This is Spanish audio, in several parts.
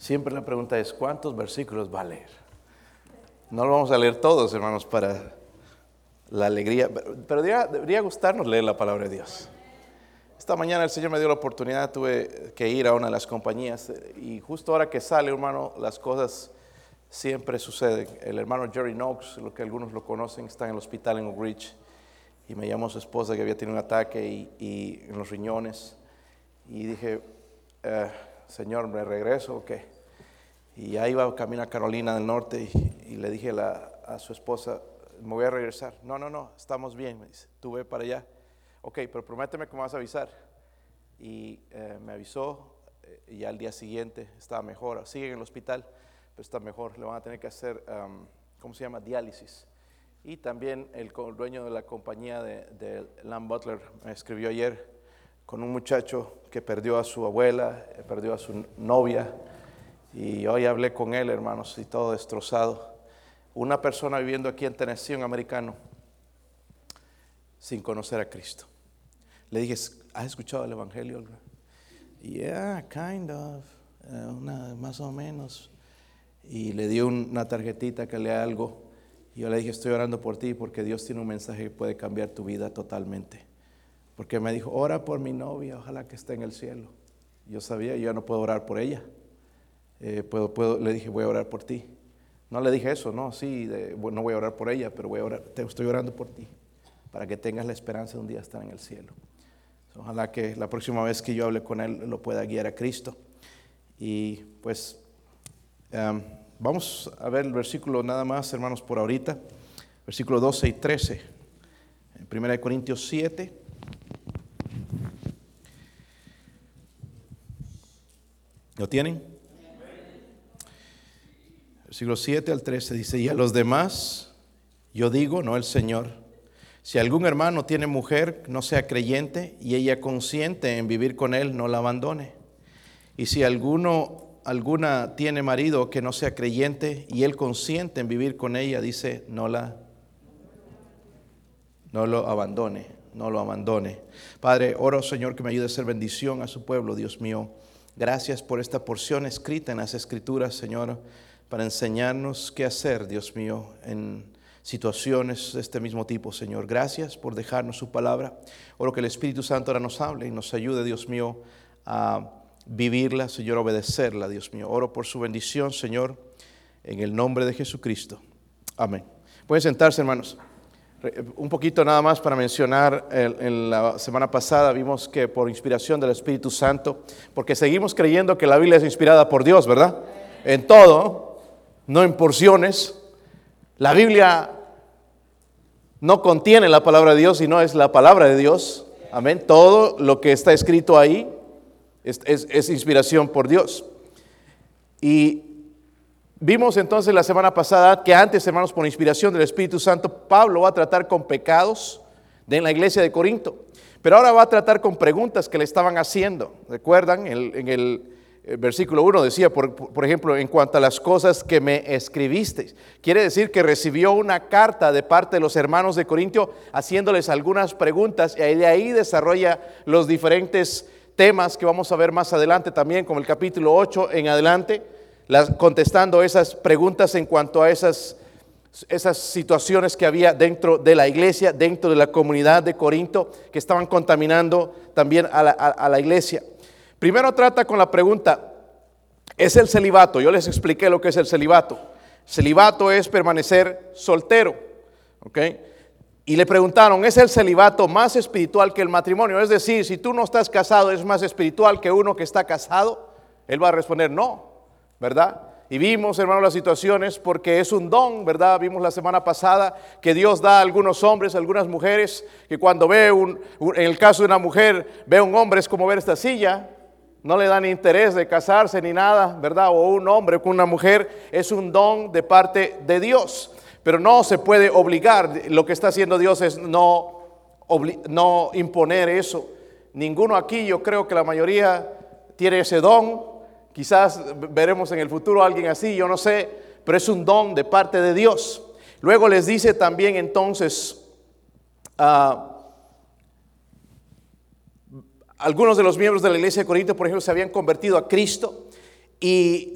Siempre la pregunta es, ¿cuántos versículos va a leer? No lo vamos a leer todos, hermanos, para la alegría, pero debería, gustarnos leer la palabra de Dios. Esta mañana el Señor me dio la oportunidad, tuve que ir a una de las compañías y justo ahora que sale, hermano, las cosas siempre suceden. El hermano Jerry Knox, lo que algunos lo conocen, está en el hospital en Oak Ridge y me llamó su esposa que había tenido un ataque y, en los riñones y dije, eh, Señor, ¿me regreso o qué? Y ahí iba camino a Carolina del Norte y, le dije a su esposa, me voy a regresar. No, no, no, estamos bien, me dice. Tú ve para allá. Ok, pero prométeme que me vas a avisar. Y eh, me avisó eh, y al día siguiente estaba mejor. Sigue en el hospital, pero está mejor. Le van a tener que hacer, ¿cómo se llama? Diálisis. Y también el, dueño de la compañía de Lamb Butler me escribió ayer con un muchacho que perdió a su abuela, eh, perdió a su novia, y hoy hablé con él, hermanos, y todo destrozado. Una persona viviendo aquí en Tennessee, un americano, sin conocer a Cristo. Le dije, ¿has escuchado el Evangelio? Yeah, kind of, eh, más o menos. Y le dio una tarjetita que lea algo. Y yo le dije, estoy orando por ti porque Dios tiene un mensaje que puede cambiar tu vida totalmente. Porque me dijo, ora por mi novia, ojalá que esté en el cielo. Yo sabía, yo no puedo orar por ella. Eh, puedo, puedo, le dije, voy a orar por ti. No le dije eso, no, sí, no voy a orar por ella, pero voy a orar, te estoy orando por ti, para que tengas la esperanza de un día estar en el cielo. Ojalá que la próxima vez que yo hable con él lo pueda guiar a Cristo. Y pues vamos a ver el versículo nada más, hermanos, por ahorita. Versículo 12 y 13. En 1 Corintios 7. ¿Lo tienen? Versículo 7 al 13 dice, y a los demás, yo digo, no el Señor, si algún hermano tiene mujer, no sea creyente, y ella consiente en vivir con él, no la abandone. Y si alguno, alguna tiene marido que no sea creyente, y él consiente en vivir con ella, dice, no la, no lo abandone, no lo abandone. Padre, oro Señor que me ayude a ser bendición a su pueblo, Dios mío. Gracias por esta porción escrita en las Escrituras, Señor, para enseñarnos qué hacer, Dios mío, en situaciones de este mismo tipo, Señor. Gracias por dejarnos su palabra. Oro que el Espíritu Santo ahora nos hable y nos ayude, Dios mío, a vivirla, Señor, a obedecerla, Dios mío. Oro por su bendición, Señor, en el nombre de Jesucristo. Amén. Pueden sentarse, hermanos. Un poquito nada más para mencionar, en la semana pasada vimos que por inspiración del Espíritu Santo, porque seguimos creyendo que la Biblia es inspirada por Dios, ¿verdad? En todo, no en porciones. La Biblia no contiene la palabra de Dios, sino es la palabra de Dios. Amén. Todo lo que está escrito ahí es, es inspiración por Dios. Y Vimos entonces la semana pasada que antes, hermanos, por inspiración del Espíritu Santo, Pablo va a tratar con pecados de la iglesia de Corinto. Pero ahora va a tratar con preguntas que le estaban haciendo. ¿Recuerdan? en el, versículo 1 decía, por, por, ejemplo, en cuanto a las cosas que me escribisteis. Quiere decir que recibió una carta de parte de los hermanos de Corintio haciéndoles algunas preguntas y de ahí desarrolla los diferentes temas que vamos a ver más adelante también, como el capítulo 8 en adelante contestando esas preguntas en cuanto a esas, esas situaciones que había dentro de la iglesia, dentro de la comunidad de Corinto, que estaban contaminando también a la, iglesia. Primero trata con la pregunta, ¿es el celibato? Yo les expliqué lo que es el celibato. Celibato es permanecer soltero, ¿ok? Y le preguntaron, ¿es el celibato más espiritual que el matrimonio? Es decir, si tú no estás casado, ¿es más espiritual que uno que está casado? Él va a responder, no, ¿verdad? Y vimos, hermano, las situaciones porque es un don, ¿verdad? Vimos la semana pasada que Dios da a algunos hombres, a algunas mujeres, que cuando ve un, en el caso de una mujer, ve a un hombre, es como ver esta silla, no le dan interés de casarse ni nada, ¿verdad? O un hombre con una mujer, es un don de parte de Dios. Pero no se puede obligar, lo que está haciendo Dios es no, no imponer eso. Ninguno aquí, yo creo que la mayoría tiene ese don, Quizás veremos en el futuro a alguien así, yo no sé, pero es un don de parte de Dios. Luego les dice también entonces, uh, algunos de los miembros de la iglesia de Corinto, por ejemplo, se habían convertido a Cristo y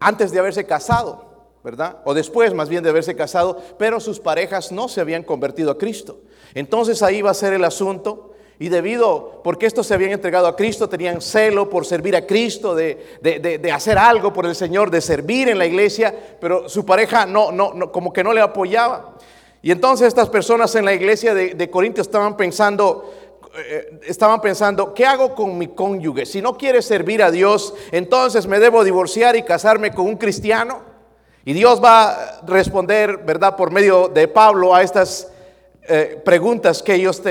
antes de haberse casado, ¿verdad? O después más bien de haberse casado, pero sus parejas no se habían convertido a Cristo. Entonces ahí va a ser el asunto. Y debido, porque estos se habían entregado a Cristo, tenían celo por servir a Cristo, de, hacer algo por el Señor, de servir en la iglesia, pero su pareja no, no, no, como que no le apoyaba. Y entonces estas personas en la iglesia de, de Corintios estaban pensando, eh, estaban pensando, ¿qué hago con mi cónyuge? Si no quiere servir a Dios, entonces me debo divorciar y casarme con un cristiano. Y Dios va a responder, ¿verdad?, por medio de Pablo a estas eh, preguntas que ellos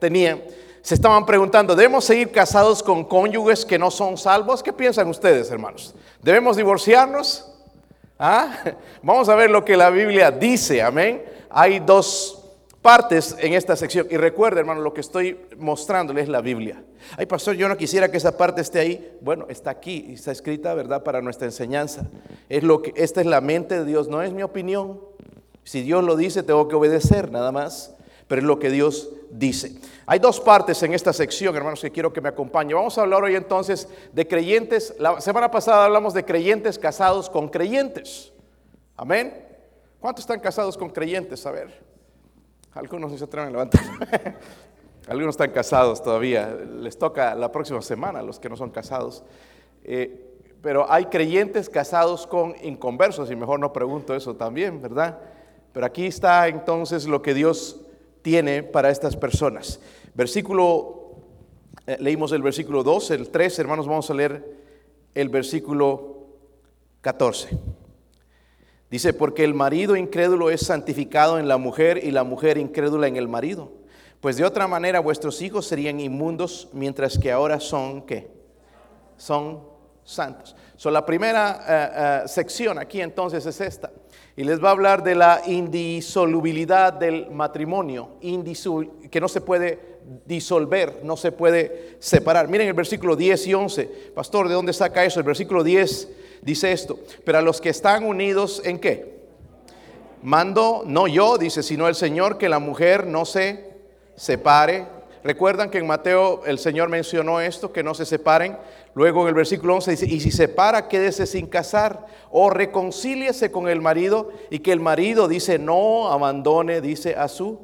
tenían. Se estaban preguntando, ¿debemos seguir casados con cónyuges que no son salvos? ¿Qué piensan ustedes, hermanos? ¿Debemos divorciarnos? ¿Ah? Vamos a ver lo que la Biblia dice, amén. Hay dos partes en esta sección. Y recuerda, hermano, lo que estoy mostrándoles es la Biblia. Ay, pastor, yo no quisiera que esa parte esté ahí. Bueno, está aquí está escrita, ¿verdad?, para nuestra enseñanza. Es lo que, esta es la mente de Dios, no es mi opinión. Si Dios lo dice, tengo que obedecer, nada más. Pero es lo que Dios dice. Hay dos partes en esta sección, hermanos, que quiero que me acompañen. Vamos a hablar hoy entonces de creyentes. La semana pasada hablamos de creyentes casados con creyentes. Amén. ¿Cuántos están casados con creyentes? A ver. Algunos no se atreven a levantar. Algunos están casados todavía. Les toca la próxima semana a los que no son casados. Eh, pero hay creyentes casados con inconversos y mejor no pregunto eso también, ¿verdad? Pero aquí está entonces lo que Dios tiene para estas personas. Versículo, eh, leímos el versículo 2, el 3, hermanos, vamos a leer el versículo 14. Dice, porque el marido incrédulo es santificado en la mujer y la mujer incrédula en el marido. Pues de otra manera vuestros hijos serían inmundos, mientras que ahora son, ¿qué? Son santos. So, la primera eh, eh, sección aquí entonces es esta. Y les va a hablar de la indisolubilidad del matrimonio, que no se puede disolver, no se puede separar. Miren el versículo 10 y 11. Pastor, ¿de dónde saca eso? El versículo 10 dice esto, pero a los que están unidos en qué? Mando, no yo, dice, sino el Señor, que la mujer no se separe. Recuerdan que en Mateo el Señor mencionó esto, que no se separen. Luego en el versículo 11 dice, y si se separa, quédese sin casar o reconcíliese con el marido y que el marido dice, no abandone, dice a su.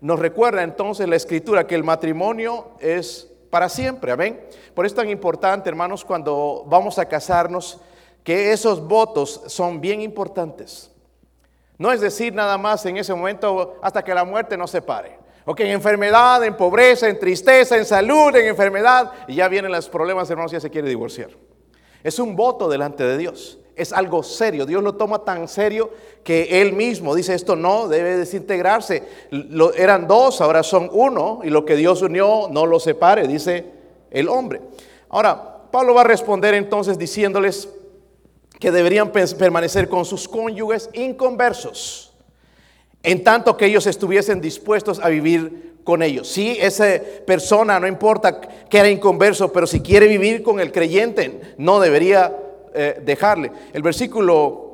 Nos recuerda entonces la escritura que el matrimonio es para siempre, amén. Por eso es tan importante, hermanos, cuando vamos a casarnos, que esos votos son bien importantes. No es decir nada más en ese momento hasta que la muerte nos separe. Ok, en enfermedad, en pobreza, en tristeza, en salud, en enfermedad, y ya vienen los problemas, hermanos, ya se quiere divorciar. Es un voto delante de Dios. Es algo serio. Dios lo toma tan serio que Él mismo dice esto no debe desintegrarse. Lo, eran dos, ahora son uno, y lo que Dios unió no lo separe, dice el hombre. Ahora, Pablo va a responder entonces diciéndoles que deberían permanecer con sus cónyuges inconversos, en tanto que ellos estuviesen dispuestos a vivir con ellos. Si esa persona, no importa que era inconverso, pero si quiere vivir con el creyente, no debería eh, dejarle. El versículo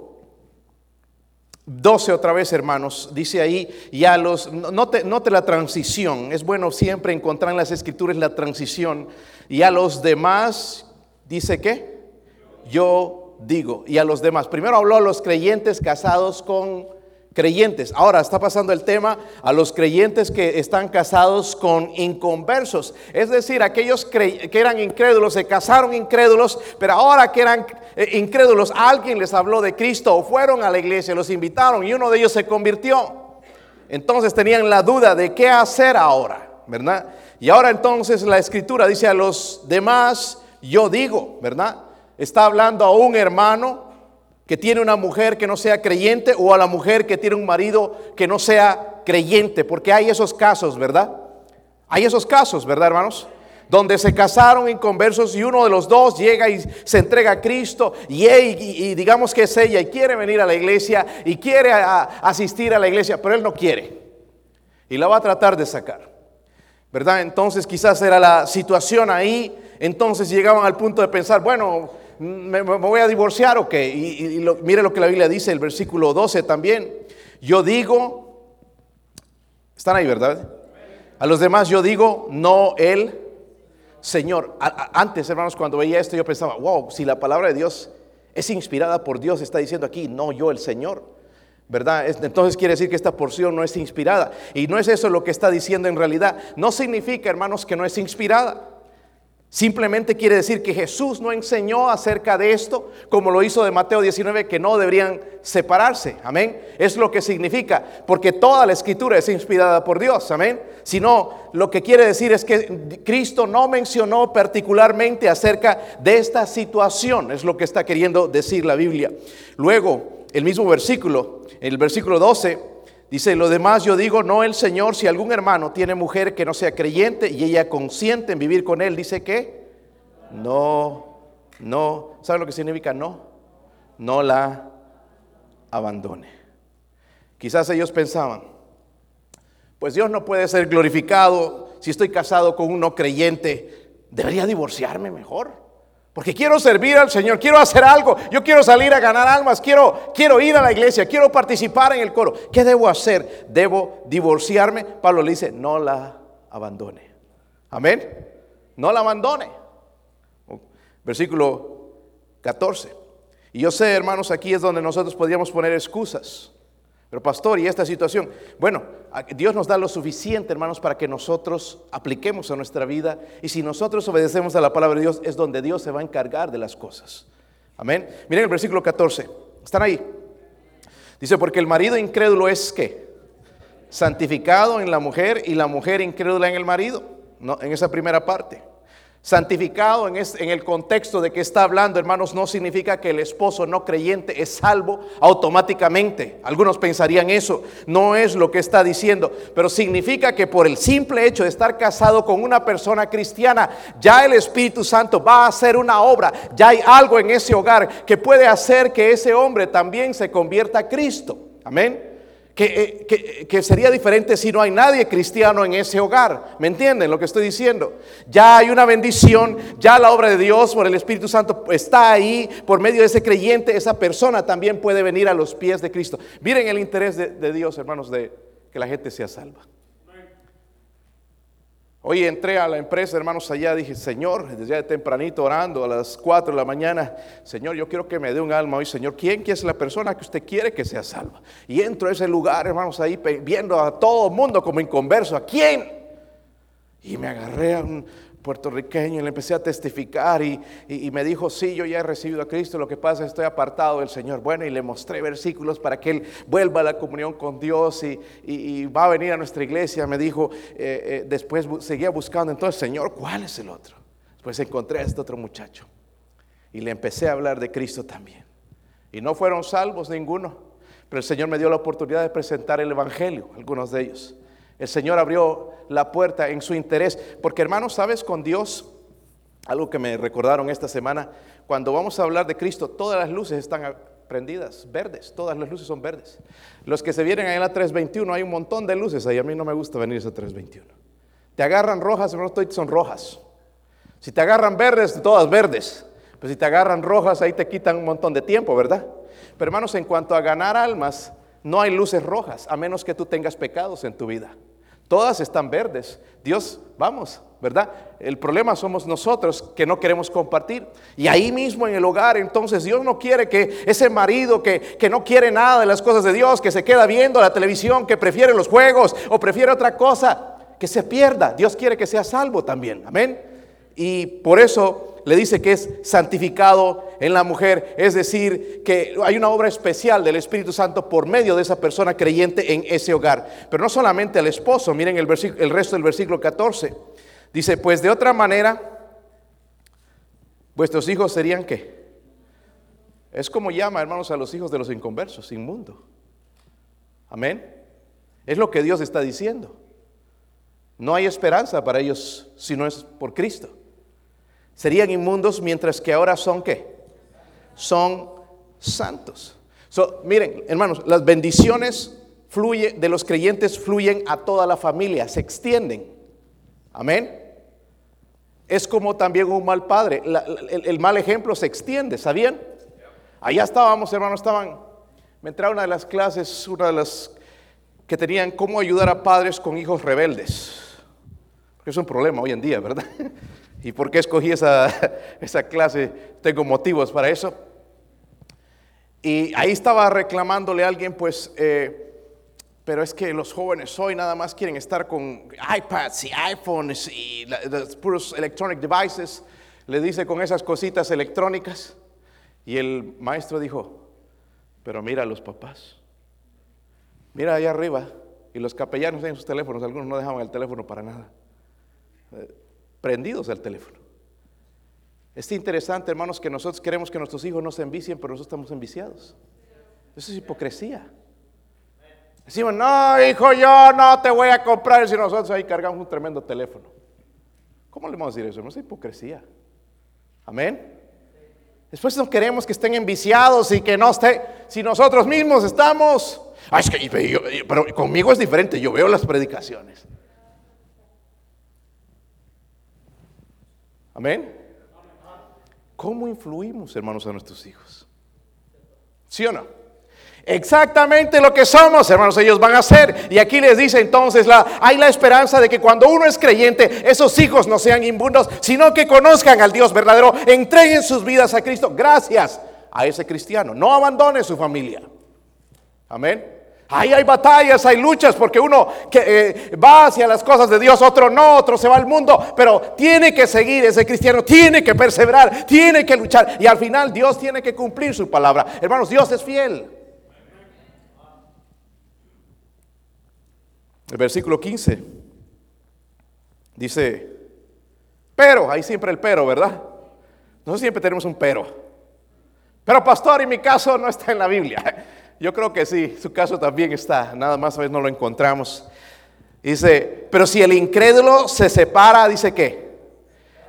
12 otra vez, hermanos, dice ahí, ya los, note, note la transición, es bueno siempre encontrar en las escrituras la transición, y a los demás, dice que, yo digo, y a los demás, primero habló a los creyentes casados con creyentes. Ahora está pasando el tema a los creyentes que están casados con inconversos. Es decir, aquellos que eran incrédulos, se casaron incrédulos, pero ahora que eran eh, incrédulos, alguien les habló de Cristo o fueron a la iglesia, los invitaron y uno de ellos se convirtió. Entonces tenían la duda de qué hacer ahora, ¿verdad? Y ahora entonces la escritura dice a los demás, yo digo, ¿verdad? Está hablando a un hermano que tiene una mujer que no sea creyente o a la mujer que tiene un marido que no sea creyente, porque hay esos casos, ¿verdad? Hay esos casos, ¿verdad, hermanos? Donde se casaron inconversos y uno de los dos llega y se entrega a Cristo y, digamos que es ella y quiere venir a la iglesia y quiere asistir a la iglesia, pero él no quiere y la va a tratar de sacar, ¿verdad? Entonces quizás era la situación ahí, entonces llegaban al punto de pensar, bueno, ¿Me, voy a divorciar o qué? Y, mire lo que la Biblia dice, el versículo 12 también. Yo digo, están ahí, ¿verdad? A los demás yo digo, no él. Señor. antes, hermanos, cuando veía esto, yo pensaba, wow, si la palabra de Dios es inspirada por Dios, está diciendo aquí, no yo el Señor. ¿Verdad? Entonces quiere decir que esta porción no es inspirada. Y no es eso lo que está diciendo en realidad. No significa, hermanos, que no es inspirada. Simplemente quiere decir que Jesús no enseñó acerca de esto, como lo hizo de Mateo 19, que no deberían separarse. Amén. Es lo que significa, porque toda la escritura es inspirada por Dios. Amén. Sino lo que quiere decir es que Cristo no mencionó particularmente acerca de esta situación. Es lo que está queriendo decir la Biblia. Luego, el mismo versículo, el versículo 12 Dice, lo demás yo digo, no el Señor, si algún hermano tiene mujer que no sea creyente y ella consiente en vivir con él, dice que no, no, ¿sabe lo que significa no? No la abandone. Quizás ellos pensaban, pues Dios no puede ser glorificado si estoy casado con un no creyente, debería divorciarme mejor. Porque quiero servir al Señor, quiero hacer algo, yo quiero salir a ganar almas, quiero, quiero ir a la iglesia, quiero participar en el coro. ¿Qué debo hacer? ¿Debo divorciarme? Pablo le dice, no la abandone. Amén. No la abandone. Versículo 14. Y yo sé, hermanos, aquí es donde nosotros podríamos poner excusas. Pero pastor, ¿y esta situación? Bueno, Dios nos da lo suficiente, hermanos, para que nosotros apliquemos a nuestra vida. Y si nosotros obedecemos a la palabra de Dios, es donde Dios se va a encargar de las cosas. Amén. Miren el versículo 14. ¿Están ahí? Dice, porque el marido incrédulo es que santificado en la mujer y la mujer incrédula en el marido. No, en esa primera parte. Santificado en, el contexto de que está hablando, hermanos, no significa que el esposo no creyente es salvo automáticamente. Algunos pensarían eso. No es lo que está diciendo. Pero significa que por el simple hecho de estar casado con una persona cristiana, ya el Espíritu Santo va a hacer una obra. Ya hay algo en ese hogar que puede hacer que ese hombre también se convierta a Cristo. Amén. Eh, que, que, sería diferente si no hay nadie cristiano en ese hogar. ¿Me entienden lo que estoy diciendo? Ya hay una bendición, ya la obra de Dios por el Espíritu Santo está ahí, por medio de ese creyente, esa persona también puede venir a los pies de Cristo. Miren el interés de Dios, hermanos, de que la gente sea salva. Hoy entré a la empresa, hermanos, allá, dije, Señor, desde ya de tempranito orando a las 4 de la mañana, Señor, yo quiero que me dé un alma hoy, Señor, ¿quién es la persona que usted quiere que sea salva? Y entro a ese lugar, hermanos, ahí viendo a todo el mundo como inconverso, ¿a quién? Y me agarré a un, puertorriqueño y le empecé a testificar y, me dijo, sí, yo ya he recibido a Cristo, lo que pasa es que estoy apartado del Señor. Bueno, y le mostré versículos para que él vuelva a la comunión con Dios y, va a venir a nuestra iglesia. Me dijo, eh, eh, después seguía buscando, entonces, Señor, ¿cuál es el otro? Después encontré a este otro muchacho y le empecé a hablar de Cristo también. Y no fueron salvos ninguno, pero el Señor me dio la oportunidad de presentar el Evangelio, algunos de ellos. El Señor abrió la puerta en su interés. Porque hermanos, sabes, con Dios, algo que me recordaron esta semana, cuando vamos a hablar de Cristo, todas las luces están prendidas, verdes, todas las luces son verdes. Los que se vienen ahí en la 321, hay un montón de luces ahí, a mí no me gusta venir a esa 321. Te agarran rojas, hermanos, son rojas. Si te agarran verdes, todas verdes. Pero si te agarran rojas, ahí te quitan un montón de tiempo, ¿verdad? Pero hermanos, en cuanto a ganar almas, no hay luces rojas, a menos que tú tengas pecados en tu vida. Todas están verdes. Dios, vamos, ¿verdad? El problema somos nosotros que no queremos compartir. Y ahí mismo en el hogar, entonces Dios no quiere que ese marido que, que, no quiere nada de las cosas de Dios, que se queda viendo la televisión, que prefiere los juegos o prefiere otra cosa, que se pierda. Dios quiere que sea salvo también. Amén. Y por eso le dice que es santificado en la mujer, es decir, que hay una obra especial del Espíritu Santo por medio de esa persona creyente en ese hogar. Pero no solamente al esposo, miren el, el resto del versículo 14. Dice, pues de otra manera, vuestros hijos serían qué? Es como llama, hermanos, a los hijos de los inconversos, inmundo. Amén. Es lo que Dios está diciendo. No hay esperanza para ellos si no es por Cristo serían inmundos mientras que ahora son qué? Son santos. miren, hermanos, las bendiciones fluye, de los creyentes fluyen a toda la familia, se extienden. Amén. Es como también un mal padre. el, mal ejemplo se extiende, ¿sabían? Allá estábamos, hermanos, estaban. Me entraba una de las clases, una de las que tenían cómo ayudar a padres con hijos rebeldes. Es un problema hoy en día, ¿verdad? ¿Y por qué escogí esa, esa clase? Tengo motivos para eso. Y ahí estaba reclamándole a alguien, pues, eh, pero es que los jóvenes hoy nada más quieren estar con iPads y iPhones y los puros electronic devices. Le dice con esas cositas electrónicas. Y el maestro dijo, pero mira a los papás. Mira allá arriba. Y los capellanos en sus teléfonos, algunos no dejaban el teléfono para nada. Prendidos al teléfono. Es interesante, hermanos, que nosotros queremos que nuestros hijos no se envicien, pero nosotros estamos enviciados. Eso es hipocresía. Decimos, no, hijo, yo no te voy a comprar. Si nosotros ahí cargamos un tremendo teléfono. ¿Cómo le vamos a decir eso? No es hipocresía. Amén. Después no queremos que estén enviciados y que no esté. Si nosotros mismos estamos. Ah, es que, pero conmigo es diferente. Yo veo las predicaciones. Amén. ¿Cómo influimos, hermanos, a nuestros hijos? ¿Sí o no? Exactamente lo que somos, hermanos, ellos van a ser. Y aquí les dice entonces, la, hay la esperanza de que cuando uno es creyente, esos hijos no sean inmundos, sino que conozcan al Dios verdadero, entreguen sus vidas a Cristo. Gracias a ese cristiano. No abandone su familia. Amén. Ahí hay batallas, hay luchas, porque uno que, eh, va hacia las cosas de Dios, otro no, otro se va al mundo, pero tiene que seguir ese cristiano, tiene que perseverar, tiene que luchar y al final Dios tiene que cumplir su palabra. Hermanos, Dios es fiel. El versículo 15 dice, pero, ahí siempre el pero, ¿verdad? Nosotros siempre tenemos un pero. Pero pastor, en mi caso no está en la Biblia. Yo creo que sí, su caso también está, nada más a veces no lo encontramos. Dice, pero si el incrédulo se separa, dice qué?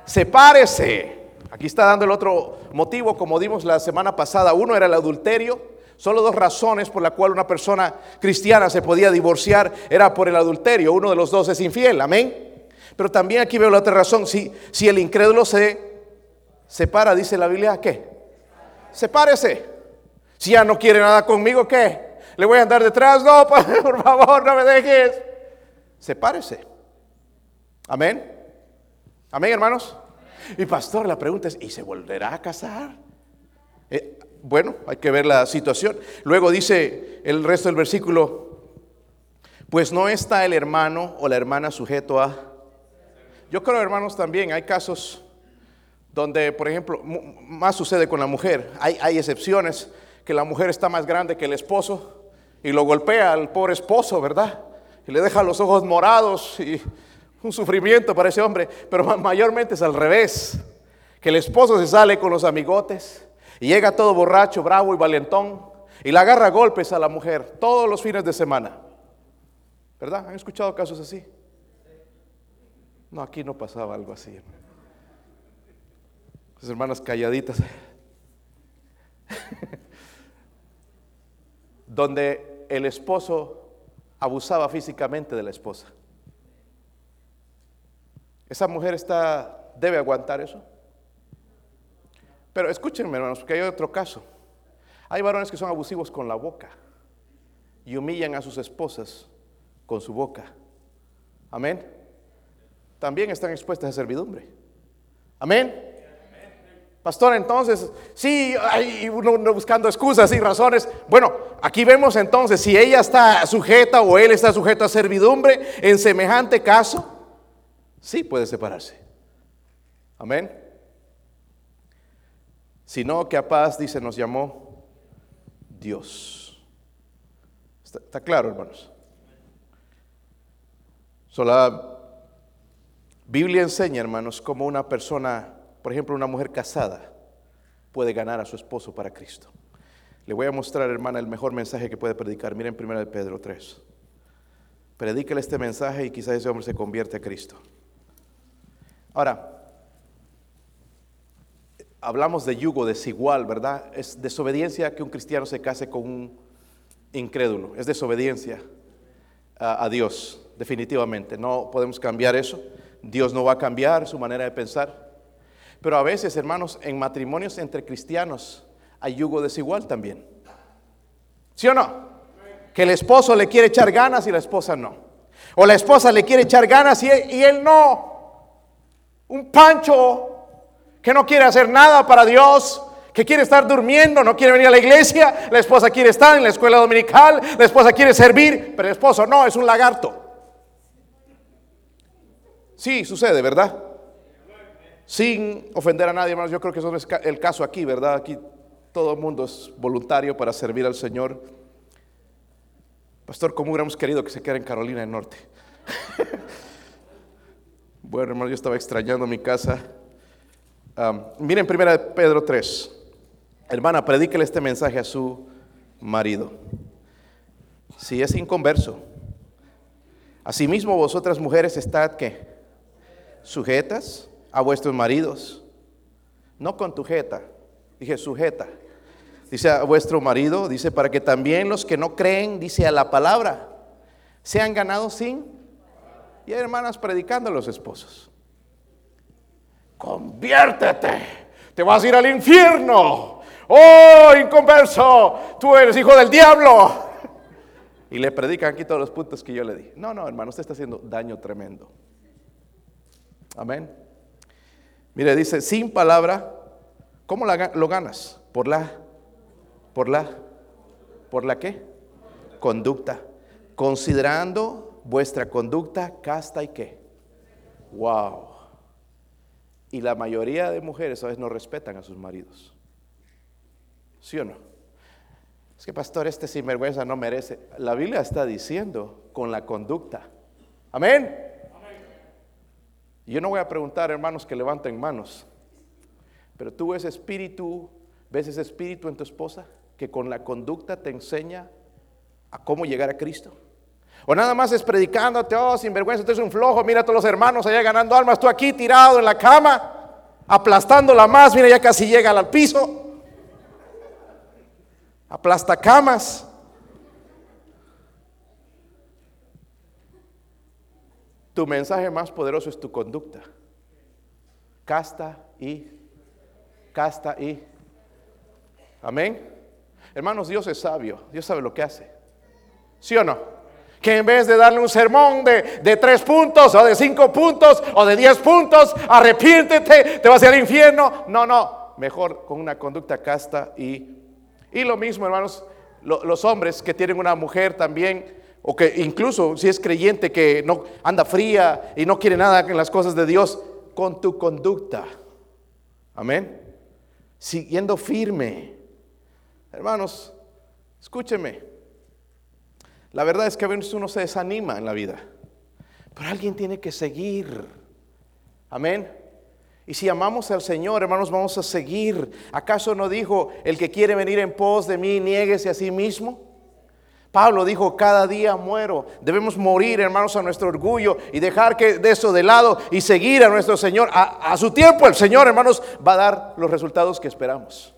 Sepárese. Aquí está dando el otro motivo, como dimos la semana pasada. Uno era el adulterio, Solo dos razones por la cual una persona cristiana se podía divorciar era por el adulterio. Uno de los dos es infiel, amén. Pero también aquí veo la otra razón. Si, si el incrédulo se separa, dice la Biblia, ¿qué? Sepárese. Si ya no quiere nada conmigo, ¿qué? ¿Le voy a andar detrás? No, por favor, no me dejes. Sepárese. Amén. Amén, hermanos. Y pastor, la pregunta es, ¿y se volverá a casar? Eh, bueno, hay que ver la situación. Luego dice el resto del versículo, pues no está el hermano o la hermana sujeto a... Yo creo, hermanos, también hay casos donde, por ejemplo, más sucede con la mujer. Hay, hay excepciones que la mujer está más grande que el esposo y lo golpea al pobre esposo, ¿verdad? Y le deja los ojos morados y un sufrimiento para ese hombre. Pero mayormente es al revés, que el esposo se sale con los amigotes y llega todo borracho, bravo y valentón y le agarra golpes a la mujer todos los fines de semana. ¿Verdad? ¿Han escuchado casos así? No, aquí no pasaba algo así. Las hermanas calladitas. Donde el esposo abusaba físicamente de la esposa. ¿Esa mujer está, debe aguantar eso? Pero escúchenme, hermanos, porque hay otro caso. Hay varones que son abusivos con la boca y humillan a sus esposas con su boca. Amén. También están expuestas a servidumbre. Amén. Pastor, entonces, sí, hay uno, buscando excusas y razones. Bueno, aquí vemos entonces si ella está sujeta o él está sujeto a servidumbre en semejante caso, sí puede separarse. Amén sino que a paz, dice, nos llamó Dios. ¿Está, claro, hermanos? So, la Biblia enseña, hermanos, cómo una persona, por ejemplo, una mujer casada, puede ganar a su esposo para Cristo. Le voy a mostrar, hermana, el mejor mensaje que puede predicar. Miren 1 de Pedro 3. Predíquele este mensaje y quizás ese hombre se convierte a Cristo. Ahora, hablamos de yugo desigual, ¿verdad? Es desobediencia que un cristiano se case con un incrédulo, es desobediencia a, Dios, definitivamente. No podemos cambiar eso. Dios no va a cambiar su manera de pensar. Pero a veces, hermanos, en matrimonios entre cristianos hay yugo desigual también. ¿Sí o no? Que el esposo le quiere echar ganas y la esposa no. O la esposa le quiere echar ganas y él no. Un Pancho que no quiere hacer nada para Dios, que quiere estar durmiendo, no quiere venir a la iglesia, la esposa quiere estar en la escuela dominical, la esposa quiere servir, pero el esposo no, es un lagarto. Sí, sucede, ¿verdad? Sin ofender a nadie, hermanos, yo creo que eso es el caso aquí, ¿verdad? Aquí todo el mundo es voluntario para servir al Señor. Pastor, ¿cómo hubiéramos querido que se quedara en Carolina del Norte? bueno, hermano, yo estaba extrañando mi casa. miren, primera Pedro 3. Hermana, predíquele este mensaje a su marido. Si es inconverso, asimismo vosotras mujeres estad que sujetas a vuestros maridos, no con tu jeta, dije sujeta. Dice a vuestro marido, dice para que también los que no creen, dice a la palabra, sean ganados sin. Y hay hermanas predicando a los esposos. Conviértete, te vas a ir al infierno oh, inconverso, tú eres hijo del diablo. Y le predican aquí todos los puntos que yo le di. No, no, hermano, usted está haciendo daño tremendo. Amén. Mire, dice, sin palabra, ¿cómo lo ganas? Por la, por la, por la qué? Conducta. Considerando vuestra conducta casta y qué. Wow. Y la mayoría de mujeres a veces no respetan a sus maridos. ¿Sí o no? Es que pastor, este sinvergüenza no merece. La Biblia está diciendo con la conducta. Amén. Yo no voy a preguntar, hermanos, que levanten manos. Pero tú ves espíritu, ves ese espíritu en tu esposa que con la conducta te enseña a cómo llegar a Cristo. O nada más es predicándote, oh, sinvergüenza, tú eres un flojo, mira a todos los hermanos allá ganando almas, tú aquí tirado en la cama, aplastándola más, mira, ya casi llega al piso aplasta camas. Tu mensaje más poderoso es tu conducta. Casta y, casta y. Amén. Hermanos, Dios es sabio. Dios sabe lo que hace. ¿Sí o no? Que en vez de darle un sermón de, de, tres puntos o de cinco puntos o de diez puntos, arrepiéntete, te vas al infierno. No, no. Mejor con una conducta casta y y lo mismo, hermanos, los hombres que tienen una mujer también, o que incluso si es creyente que no anda fría y no quiere nada en las cosas de Dios, con tu conducta. Amén. Siguiendo firme. Hermanos, escúcheme. La verdad es que a veces uno se desanima en la vida, pero alguien tiene que seguir. Amén. Y si amamos al Señor, hermanos, vamos a seguir. ¿Acaso no dijo, el que quiere venir en pos de mí, nieguese a sí mismo? Pablo dijo, cada día muero. Debemos morir, hermanos, a nuestro orgullo y dejar que de eso de lado y seguir a nuestro Señor. A, su tiempo el Señor, hermanos, va a dar los resultados que esperamos.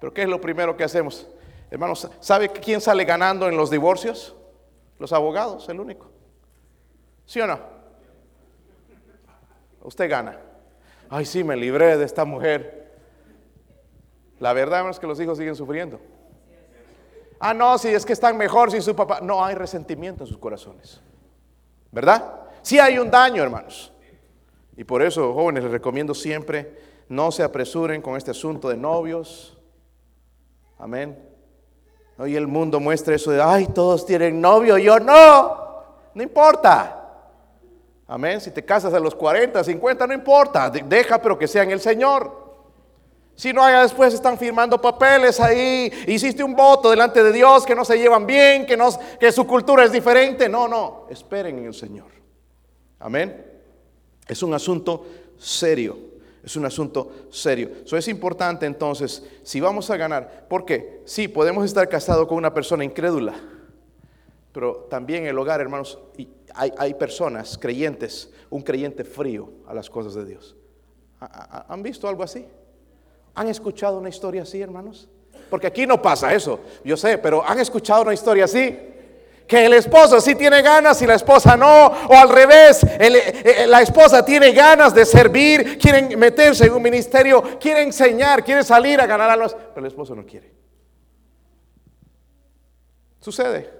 Pero ¿qué es lo primero que hacemos? Hermanos, ¿sabe quién sale ganando en los divorcios? Los abogados, el único. ¿Sí o no? Usted gana ay, sí, me libré de esta mujer. La verdad es que los hijos siguen sufriendo. Ah, no, si es que están mejor sin su papá. No hay resentimiento en sus corazones. ¿Verdad? Sí hay un daño, hermanos. Y por eso, jóvenes, les recomiendo siempre, no se apresuren con este asunto de novios. Amén. Hoy el mundo muestra eso de, ay, todos tienen novio, yo no. No importa. Amén. Si te casas a los 40, 50, no importa. Deja, pero que sea en el Señor. Si no, después están firmando papeles ahí. Hiciste un voto delante de Dios que no se llevan bien, que, no, que su cultura es diferente. No, no. Esperen en el Señor. Amén. Es un asunto serio. Es un asunto serio. Eso es importante entonces, si vamos a ganar, porque sí, podemos estar casados con una persona incrédula, pero también el hogar, hermanos, hay, personas, creyentes, un creyente frío a las cosas de Dios. ¿Han visto algo así? ¿Han escuchado una historia así, hermanos? Porque aquí no pasa eso, yo sé, pero ¿han escuchado una historia así? Que el esposo sí tiene ganas y la esposa no, o al revés, eh, eh, la esposa tiene ganas de servir, quieren meterse en un ministerio, quiere enseñar, quiere salir a ganar a los, pero el esposo no quiere. Sucede.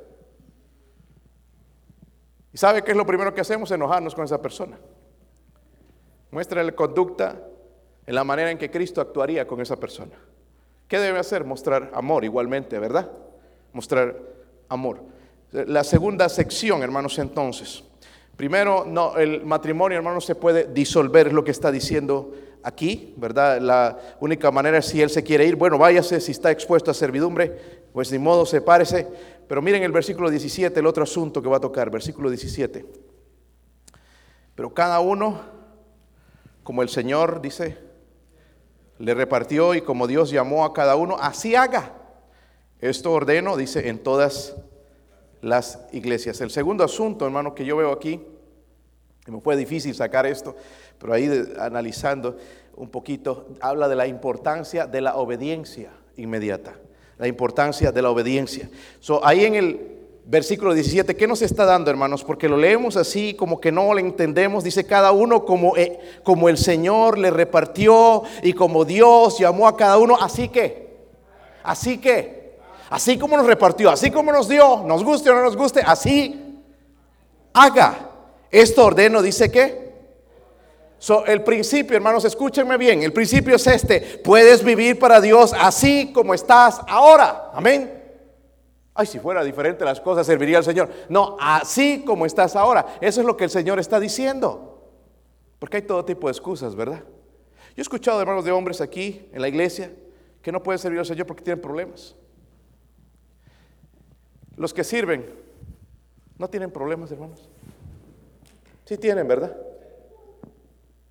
¿Y sabe qué es lo primero que hacemos? Enojarnos con esa persona. Muestra la conducta en la manera en que Cristo actuaría con esa persona. ¿Qué debe hacer? Mostrar amor igualmente, ¿verdad? Mostrar amor. La segunda sección, hermanos, entonces. Primero, no, el matrimonio, hermanos, se puede disolver, es lo que está diciendo aquí, ¿verdad? La única manera es si él se quiere ir, bueno, váyase, si está expuesto a servidumbre, pues ni modo, sepárese. Pero miren el versículo 17, el otro asunto que va a tocar, versículo 17. Pero cada uno, como el Señor dice, le repartió y como Dios llamó a cada uno, así haga. Esto ordeno, dice, en todas las iglesias. El segundo asunto, hermano, que yo veo aquí, me fue difícil sacar esto, pero ahí analizando un poquito, habla de la importancia de la obediencia inmediata, la importancia de la obediencia. So, ahí en el versículo 17, ¿qué nos está dando, hermanos? Porque lo leemos así, como que no lo entendemos, dice cada uno como, eh, como el Señor le repartió y como Dios llamó a cada uno, así que, así que, así como nos repartió, así como nos dio, nos guste o no nos guste, así haga. Esto ordeno, dice que. So, el principio, hermanos, escúchenme bien. El principio es este: puedes vivir para Dios así como estás ahora. Amén. Ay, si fuera diferente las cosas, serviría al Señor. No, así como estás ahora. Eso es lo que el Señor está diciendo. Porque hay todo tipo de excusas, ¿verdad? Yo he escuchado, hermanos, de hombres aquí en la iglesia que no pueden servir al Señor porque tienen problemas. Los que sirven no tienen problemas, hermanos. Sí tienen, ¿verdad?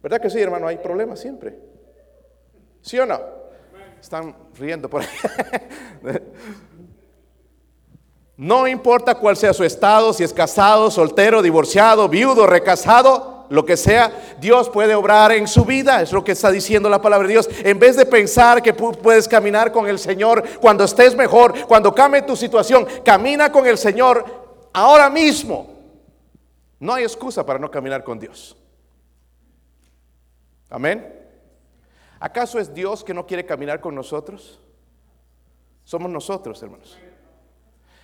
¿Verdad que sí, hermano? Hay problemas siempre. ¿Sí o no? Están riendo por ahí. No importa cuál sea su estado, si es casado, soltero, divorciado, viudo, recasado, lo que sea, Dios puede obrar en su vida, es lo que está diciendo la palabra de Dios. En vez de pensar que puedes caminar con el Señor cuando estés mejor, cuando cambie tu situación, camina con el Señor ahora mismo. No hay excusa para no caminar con Dios. Amén. ¿Acaso es Dios que no quiere caminar con nosotros? Somos nosotros, hermanos.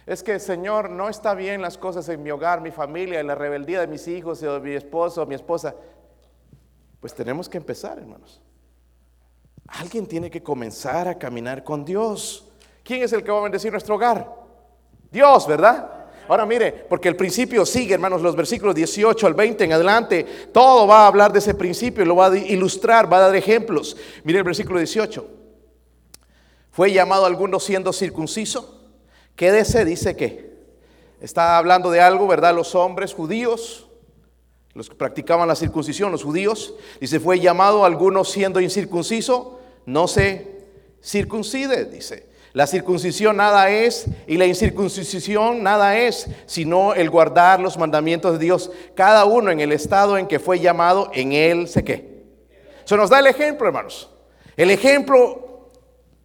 Es que, Señor, no está bien las cosas en mi hogar, mi familia, en la rebeldía de mis hijos, o mi esposo, mi esposa. Pues tenemos que empezar, hermanos. Alguien tiene que comenzar a caminar con Dios. ¿Quién es el que va a bendecir nuestro hogar? Dios, ¿verdad? Ahora mire, porque el principio sigue, hermanos, los versículos 18 al 20 en adelante, todo va a hablar de ese principio lo va a ilustrar, va a dar ejemplos. Mire el versículo 18. Fue llamado alguno siendo circunciso. Quédese, dice que está hablando de algo, ¿verdad? Los hombres judíos, los que practicaban la circuncisión, los judíos, dice, fue llamado alguno siendo incircunciso, no se circuncide, dice. La circuncisión nada es y la incircuncisión nada es, sino el guardar los mandamientos de Dios. Cada uno en el estado en que fue llamado, en él se qué. Eso nos da el ejemplo, hermanos. El ejemplo,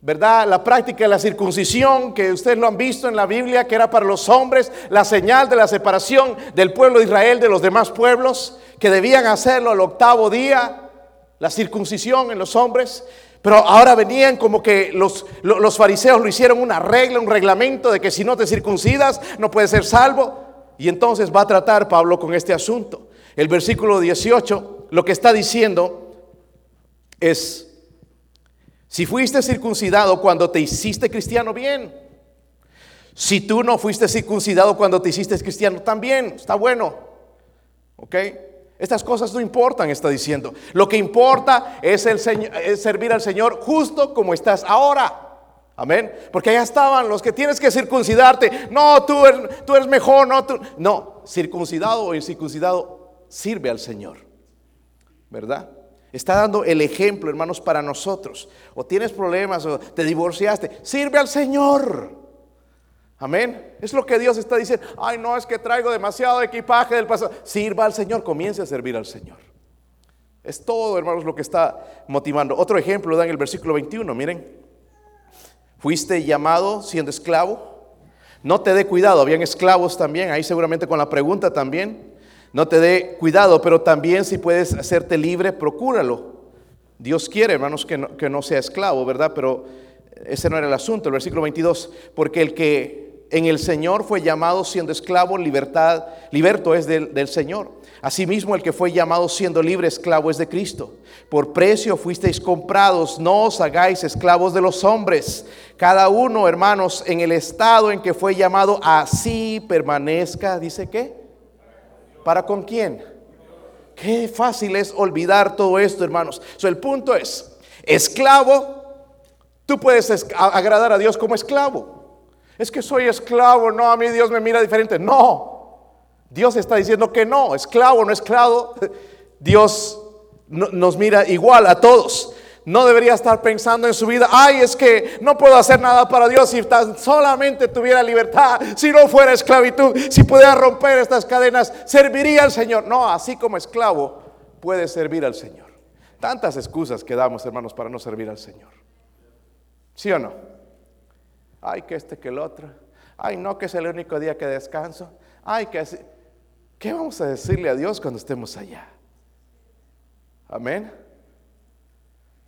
¿verdad? La práctica de la circuncisión, que ustedes lo han visto en la Biblia, que era para los hombres la señal de la separación del pueblo de Israel de los demás pueblos, que debían hacerlo al octavo día, la circuncisión en los hombres. Pero ahora venían como que los, los, fariseos lo hicieron una regla, un reglamento de que si no te circuncidas no puedes ser salvo. Y entonces va a tratar Pablo con este asunto. El versículo 18 lo que está diciendo es, si fuiste circuncidado cuando te hiciste cristiano, bien. Si tú no fuiste circuncidado cuando te hiciste cristiano, también, está bueno. ¿Ok? Estas cosas no importan, está diciendo. Lo que importa es, el servir al Señor justo como estás ahora. Amén. Porque allá estaban los que tienes que circuncidarte. No, tú eres, tú eres mejor. No, tú. no, circuncidado o incircuncidado sirve al Señor. ¿Verdad? Está dando el ejemplo, hermanos, para nosotros. O tienes problemas o te divorciaste. Sirve al Señor. Amén. Es lo que Dios está diciendo. Ay, no, es que traigo demasiado equipaje del pasado. Sirva al Señor, comience a servir al Señor. Es todo, hermanos, lo que está motivando. Otro ejemplo da en el versículo 21, miren. Fuiste llamado siendo esclavo. No te dé cuidado, habían esclavos también, ahí seguramente con la pregunta también. No te dé cuidado, pero también si puedes hacerte libre, procúralo. Dios quiere, hermanos, que no, que no sea esclavo, ¿verdad? Pero ese no era el asunto, el versículo 22, porque el que en el Señor fue llamado siendo esclavo, libertad, liberto es del, del Señor. Asimismo, el que fue llamado siendo libre esclavo es de Cristo. Por precio fuisteis comprados, no os hagáis esclavos de los hombres. Cada uno, hermanos, en el estado en que fue llamado, así permanezca. ¿Dice qué? ¿Para con quién? Qué fácil es olvidar todo esto, hermanos. el punto es, esclavo, tú puedes agradar a Dios como esclavo. Es que soy esclavo, no, a mí Dios me mira diferente. No, Dios está diciendo que no, esclavo, no esclavo. Dios nos mira igual a todos. No debería estar pensando en su vida, ay, es que no puedo hacer nada para Dios si tan solamente tuviera libertad, si no fuera esclavitud, si pudiera romper estas cadenas, serviría al Señor. No, así como esclavo puede servir al Señor. Tantas excusas que damos, hermanos, para no servir al Señor. ¿Sí o no? Ay, que este, que el otro. Ay, no, que es el único día que descanso. Ay, que. ¿Qué vamos a decirle a Dios cuando estemos allá? Amén.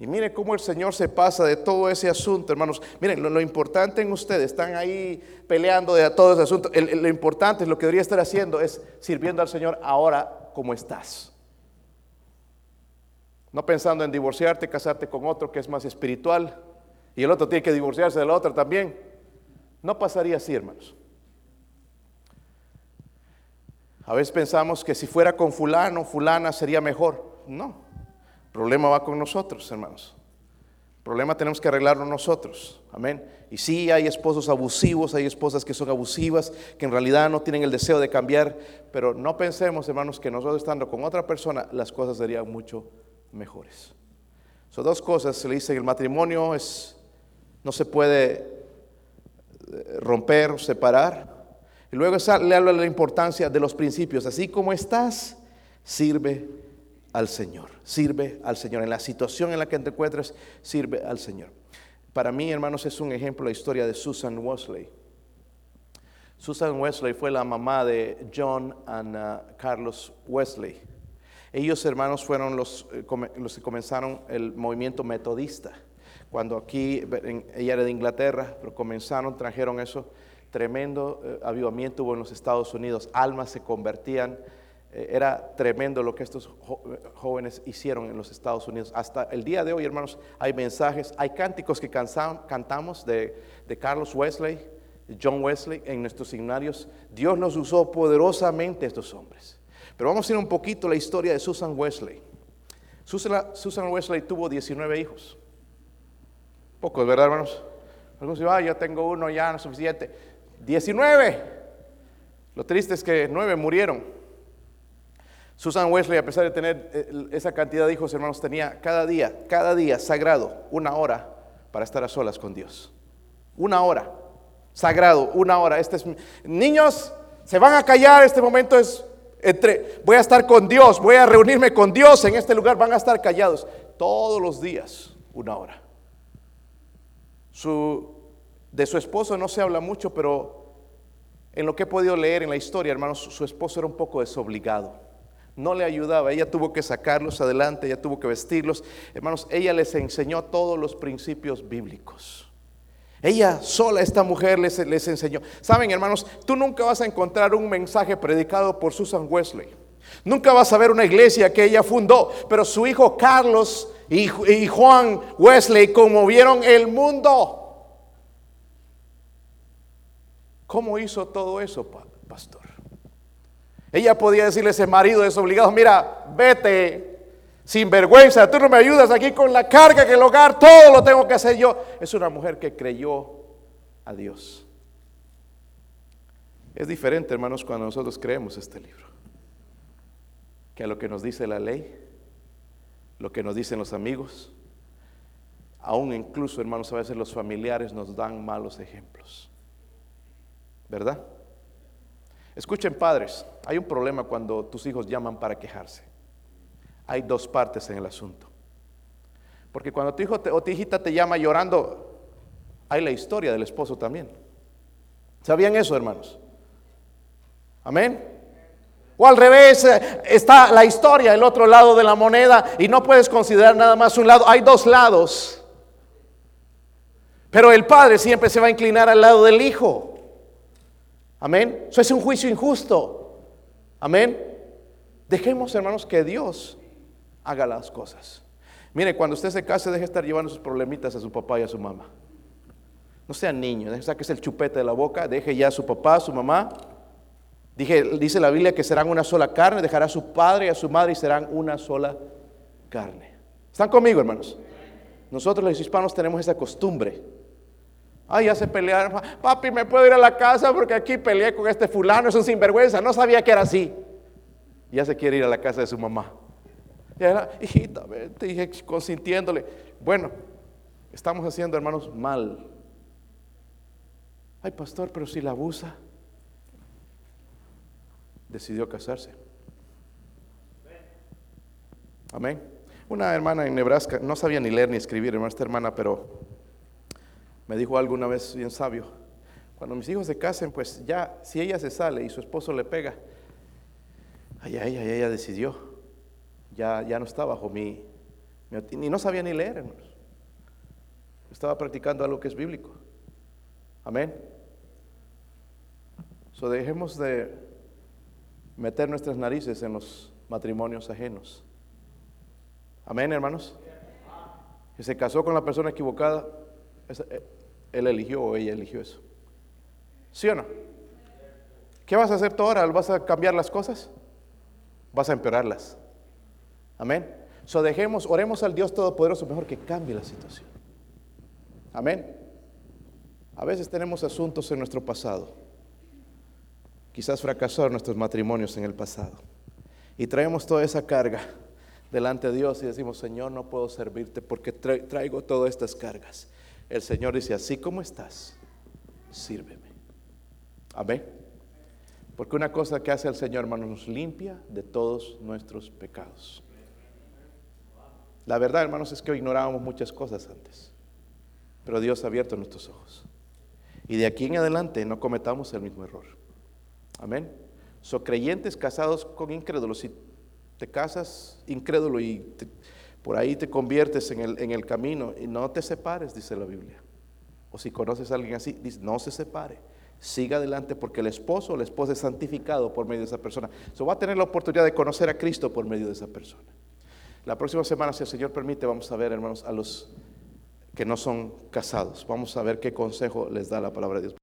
Y mire cómo el Señor se pasa de todo ese asunto, hermanos. Miren, lo, importante en ustedes, están ahí peleando de todo ese asunto. lo importante, lo que debería estar haciendo es sirviendo al Señor ahora como estás. No pensando en divorciarte, casarte con otro que es más espiritual y el otro tiene que divorciarse del otro también. No pasaría así, hermanos. A veces pensamos que si fuera con fulano, fulana sería mejor. No problema va con nosotros, hermanos. El problema tenemos que arreglarlo nosotros. Amén. Y sí, hay esposos abusivos, hay esposas que son abusivas, que en realidad no tienen el deseo de cambiar, pero no pensemos, hermanos, que nosotros estando con otra persona, las cosas serían mucho mejores. Son dos cosas, se le dice, el matrimonio es, no se puede eh, romper, separar. Y luego le habla de la importancia de los principios. Así como estás, sirve al Señor. Sirve al Señor. En la situación en la que te encuentres, sirve al Señor. Para mí, hermanos, es un ejemplo la historia de Susan Wesley. Susan Wesley fue la mamá de John y Carlos Wesley. Ellos, hermanos, fueron los, eh, los, que comenzaron el movimiento metodista. Cuando aquí, ella era de Inglaterra, pero comenzaron, trajeron eso, tremendo eh, avivamiento hubo en los Estados Unidos. Almas se convertían era tremendo lo que estos jóvenes hicieron en los Estados Unidos. Hasta el día de hoy, hermanos, hay mensajes, hay cánticos que cantamos de, Carlos Wesley, John Wesley en nuestros signarios. Dios los usó poderosamente estos hombres. Pero vamos a ir un poquito a la historia de Susan Wesley. Susan, Wesley tuvo 19 hijos. Pocos, ¿verdad, hermanos? Algunos dicen, ah, yo tengo uno, ya no es suficiente. 19. Lo triste es que nueve murieron. Susan Wesley, a pesar de tener eh, esa cantidad de hijos, hermanos, tenía cada día, cada día sagrado, una hora para estar a solas con Dios. Una hora, sagrado, una hora. Este es, niños, se van a callar, este momento es entre, voy a estar con Dios, voy a reunirme con Dios en este lugar, van a estar callados todos los días, una hora. Su, de su esposo no se habla mucho, pero en lo que he podido leer en la historia, hermanos, su esposo era un poco desobligado no le ayudaba, ella tuvo que sacarlos adelante, ella tuvo que vestirlos. Hermanos, ella les enseñó todos los principios bíblicos. Ella sola, esta mujer, les, les enseñó. Saben, hermanos, tú nunca vas a encontrar un mensaje predicado por Susan Wesley. Nunca vas a ver una iglesia que ella fundó, pero su hijo Carlos y, y Juan Wesley conmovieron el mundo. ¿Cómo hizo todo eso, pastor? Ella podía decirle a ese marido desobligado, mira, vete sin vergüenza, tú no me ayudas aquí con la carga que el hogar, todo lo tengo que hacer yo. Es una mujer que creyó a Dios. Es diferente, hermanos, cuando nosotros creemos este libro, que a lo que nos dice la ley, lo que nos dicen los amigos, aún incluso, hermanos, a veces los familiares nos dan malos ejemplos. ¿Verdad? Escuchen padres, hay un problema cuando tus hijos llaman para quejarse. Hay dos partes en el asunto. Porque cuando tu hijo o tu hijita te llama llorando, hay la historia del esposo también. ¿Sabían eso, hermanos? Amén. O al revés, eh, está la historia, el otro lado de la moneda, y no puedes considerar nada más un lado. Hay dos lados. Pero el padre siempre se va a inclinar al lado del hijo. Amén. Eso es un juicio injusto. Amén. Dejemos, hermanos, que Dios haga las cosas. Mire, cuando usted se case, deje de estar llevando sus problemitas a su papá y a su mamá. No sea niño, deje que es el chupete de la boca, deje ya a su papá, a su mamá. Dije, dice la Biblia que serán una sola carne, dejará a su padre y a su madre y serán una sola carne. ¿Están conmigo, hermanos? Nosotros los hispanos tenemos esa costumbre. Ay, ya se pelearon. Papi, ¿me puedo ir a la casa? Porque aquí peleé con este fulano, es un sinvergüenza. No sabía que era así. Ya se quiere ir a la casa de su mamá. Y era, hijita, te dije consintiéndole. Bueno, estamos haciendo, hermanos, mal. Ay, pastor, pero si la abusa, decidió casarse. Amén. Una hermana en Nebraska, no sabía ni leer ni escribir, hermano, esta hermana, pero me dijo algo una vez bien sabio. Cuando mis hijos se casen, pues ya, si ella se sale y su esposo le pega, ay, ay, ella decidió. Ya, ya no está bajo mi, mi, no sabía ni leer, hermanos. Estaba practicando algo que es bíblico. Amén. So dejemos de meter nuestras narices en los matrimonios ajenos. Amén, hermanos. Que se casó con la persona equivocada, eh, él eligió o ella eligió eso. ¿Sí o no? ¿Qué vas a hacer tú ahora? ¿Vas a cambiar las cosas? Vas a empeorarlas. Amén. So dejemos, oremos al Dios Todopoderoso mejor que cambie la situación. Amén. A veces tenemos asuntos en nuestro pasado. Quizás fracasaron nuestros matrimonios en el pasado. Y traemos toda esa carga delante de Dios y decimos, Señor, no puedo servirte porque traigo todas estas cargas. El Señor dice, así como estás, sírveme. Amén. Porque una cosa que hace el Señor, hermano, nos limpia de todos nuestros pecados. La verdad, hermanos, es que ignorábamos muchas cosas antes, pero Dios ha abierto nuestros ojos. Y de aquí en adelante no cometamos el mismo error. Amén. Son creyentes casados con incrédulos. Si te casas incrédulo y por ahí te conviertes en el, en el camino y no te separes, dice la Biblia. O si conoces a alguien así, dice, no se separe. Siga adelante porque el esposo o la esposa es santificado por medio de esa persona. So va a tener la oportunidad de conocer a Cristo por medio de esa persona. La próxima semana, si el Señor permite, vamos a ver, hermanos, a los que no son casados. Vamos a ver qué consejo les da la palabra de Dios.